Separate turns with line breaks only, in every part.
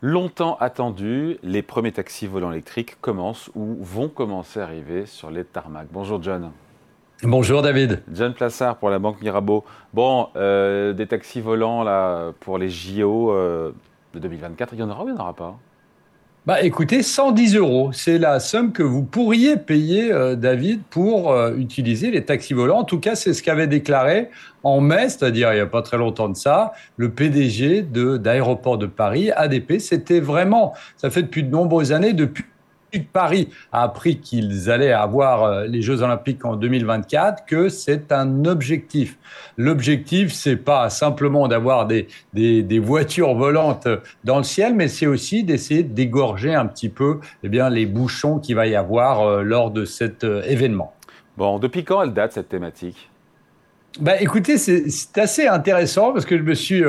Longtemps attendu, les premiers taxis volants électriques commencent ou vont commencer à arriver sur les tarmacs. Bonjour John.
Bonjour David.
John Plassard pour la Banque Mirabeau. Bon, euh, des taxis volants là, pour les JO euh, de 2024, il y en aura ou il n'y en aura pas?
Bah, écoutez, 110 euros, c'est la somme que vous pourriez payer, euh, David, pour euh, utiliser les taxis volants. En tout cas, c'est ce qu'avait déclaré en mai, c'est-à-dire il n'y a pas très longtemps de ça, le PDG d'Aéroport de, de Paris, ADP. C'était vraiment, ça fait depuis de nombreuses années, depuis Paris a appris qu'ils allaient avoir euh, les Jeux Olympiques en 2024, que c'est un objectif. L'objectif, c'est pas simplement d'avoir des, des, voitures volantes dans le ciel, mais c'est aussi d'essayer d'égorger un petit peu eh bien, les bouchons qu'il va y avoir euh, lors de cet euh, événement.
Bon, depuis quand elle date cette thématique?
Bah, écoutez, c'est assez intéressant parce que je me suis,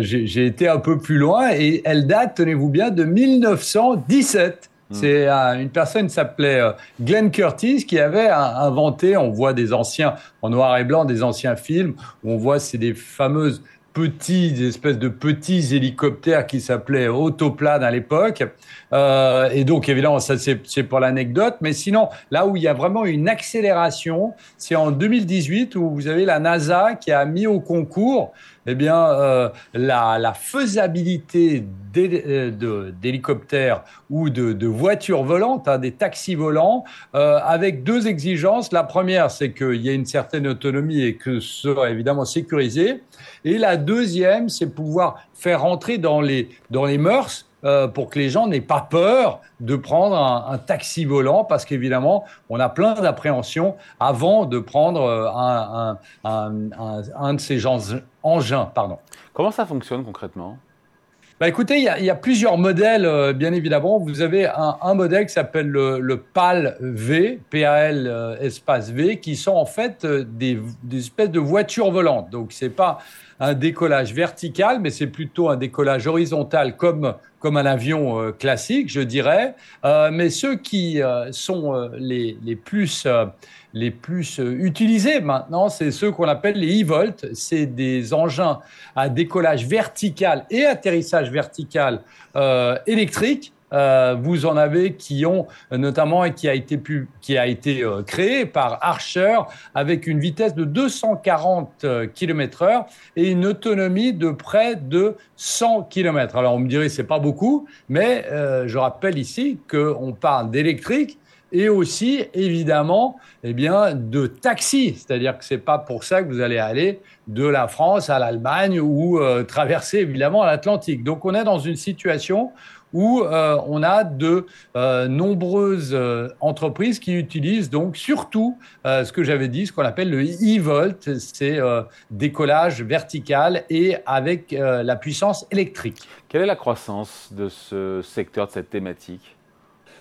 j'ai été un peu plus loin et elle date, tenez-vous bien, de 1917. Hmm. C'est une personne qui s'appelait euh, Glenn Curtis qui avait inventé, on voit des anciens, en noir et blanc, des anciens films, où on voit c'est des fameuses petits, des espèces de petits hélicoptères qui s'appelaient autoplanes à l'époque. Euh, et donc, évidemment, ça, c'est pour l'anecdote. Mais sinon, là où il y a vraiment une accélération, c'est en 2018 où vous avez la NASA qui a mis au concours eh bien, euh, la, faisabilité euh, d'hélicoptères ou de, voitures volantes, hein, des taxis volants, avec deux exigences. La première, c'est qu'il y ait une certaine autonomie et que ce soit évidemment sécurisé. Et la deuxième, c'est pouvoir faire rentrer dans les, dans les mœurs euh, pour que les gens n'aient pas peur de prendre un, taxi volant, parce qu'évidemment, on a plein d'appréhensions avant de prendre euh, un, un, de ces engins. Pardon.
Comment ça fonctionne concrètement?
Bah écoutez, il y, a, plusieurs modèles, euh, bien évidemment. Vous avez un, modèle qui s'appelle le, PAL-V, P-A-L espace V, qui sont en fait des, des espèces de voitures volantes. Donc, c'est pas un décollage vertical, mais c'est plutôt un décollage horizontal comme, comme un avion euh, classique, je dirais. Euh, mais ceux qui euh, sont les, les, plus, les plus utilisés maintenant, c'est ceux qu'on appelle les e-volt. C'est des engins à décollage vertical et atterrissage vertical électrique euh, vous en avez qui ont notamment et qui a été, qui a été euh, créé par Archer avec une vitesse de 240 km/h et une autonomie de près de 100 km. Alors on me dirait c'est pas beaucoup, mais euh, je rappelle ici qu'on parle d'électrique et aussi évidemment eh bien de taxi, c'est-à-dire que c'est pas pour ça que vous allez aller de la France à l'Allemagne ou traverser évidemment l'Atlantique. Donc on est dans une situation où euh, on a de euh, nombreuses euh, entreprises qui utilisent donc surtout ce que j'avais dit, ce qu'on appelle le e-volt, c'est décollage vertical et avec la puissance électrique.
Quelle est la croissance de ce secteur, de cette thématique?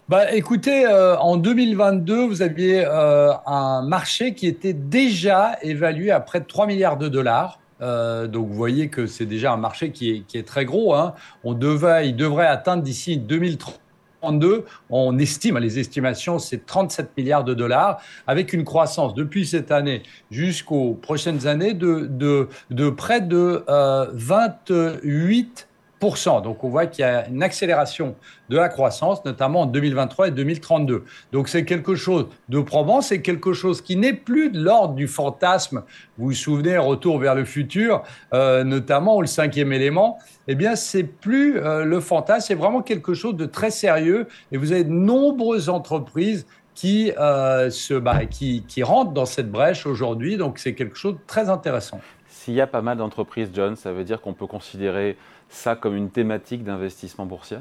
Bah, écoutez, en 2022, vous aviez un marché qui était déjà évalué à près de 3 milliards de dollars. Euh, donc vous voyez que c'est déjà un marché qui est, très gros. Hein. On devait, il devrait atteindre d'ici 2032, on estime, les estimations, c'est 37 milliards de dollars, avec une croissance depuis cette année jusqu'aux prochaines années de près de euh, 28 donc on voit qu'il y a une accélération de la croissance, notamment en 2023 et 2032. Donc c'est quelque chose de probant, c'est quelque chose qui n'est plus de l'ordre du fantasme. Vous vous souvenez, Retour vers le futur, euh, notamment, ou le cinquième élément, eh bien c'est plus euh, le fantasme, c'est vraiment quelque chose de très sérieux. Et vous avez de nombreuses entreprises qui, euh, bah, qui rentrent dans cette brèche aujourd'hui. Donc c'est quelque chose de très intéressant.
S'il y a pas mal d'entreprises, John, ça veut dire qu'on peut considérer ça comme une thématique d'investissement boursier?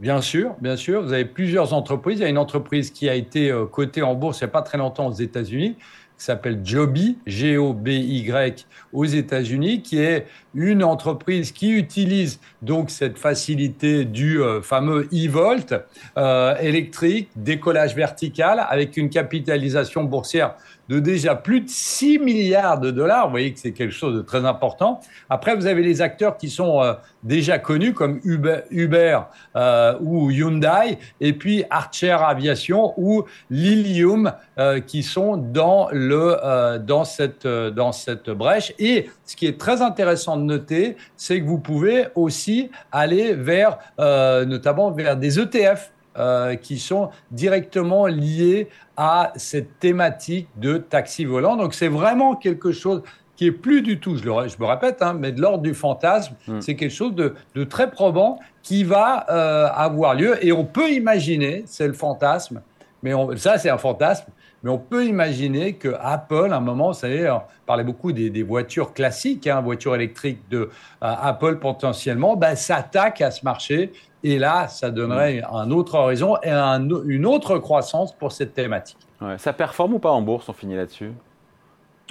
Bien sûr, bien sûr. Vous avez plusieurs entreprises. Il y a une entreprise qui a été euh, cotée en bourse il n'y a pas très longtemps aux États-Unis, qui s'appelle Joby, G-O-B-Y, aux États-Unis, qui est une entreprise qui utilise donc cette facilité du euh, fameux e-volt euh, électrique, décollage vertical, avec une capitalisation boursière de déjà plus de 6 milliards de dollars. Vous voyez que c'est quelque chose de très important. Après, vous avez les acteurs qui sont euh, déjà connus comme Uber, euh, ou Hyundai, et puis Archer Aviation ou Lilium euh, qui sont dans, le, dans, cette, dans cette brèche. Et ce qui est très intéressant de noter, c'est que vous pouvez aussi aller vers, notamment vers des ETF. Euh, qui sont directement liés à cette thématique de taxi volant. Donc c'est vraiment quelque chose qui est plus du tout, je, le, je me répète, hein, mais de l'ordre du fantasme. Hmm. C'est quelque chose de, de, très probant qui va euh, avoir lieu. Et on peut imaginer, c'est le fantasme, mais on, ça c'est un fantasme, mais on peut imaginer que Apple, à un moment, vous savez, on parlait beaucoup des, des voitures classiques, hein, voitures électriques de euh, Apple potentiellement, ben, s'attaque à ce marché et là, ça donnerait mm. un autre horizon et une autre croissance pour cette thématique.
ça performe ou pas en bourse On finit là-dessus?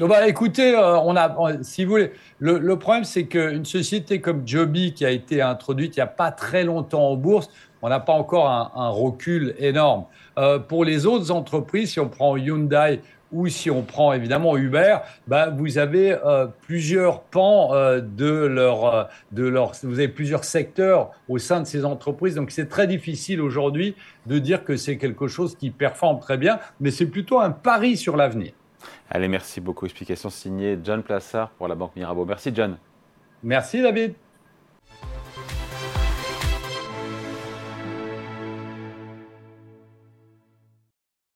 Oh, bah, écoutez, euh, on a, si vous voulez, le, problème c'est qu'une société comme Joby qui a été introduite il n'y a pas très longtemps en bourse, on n'a pas encore un, recul énorme. Euh, pour les autres entreprises, si on prend Hyundai ou si on prend évidemment Uber, bah, vous avez euh, plusieurs pans euh, de, leur, de leur... Vous avez plusieurs secteurs au sein de ces entreprises. Donc c'est très difficile aujourd'hui de dire que c'est quelque chose qui performe très bien, mais c'est plutôt un pari sur l'avenir.
Allez, merci beaucoup. Explication signée John Plassard pour la Banque Mirabeau. Merci John.
Merci David.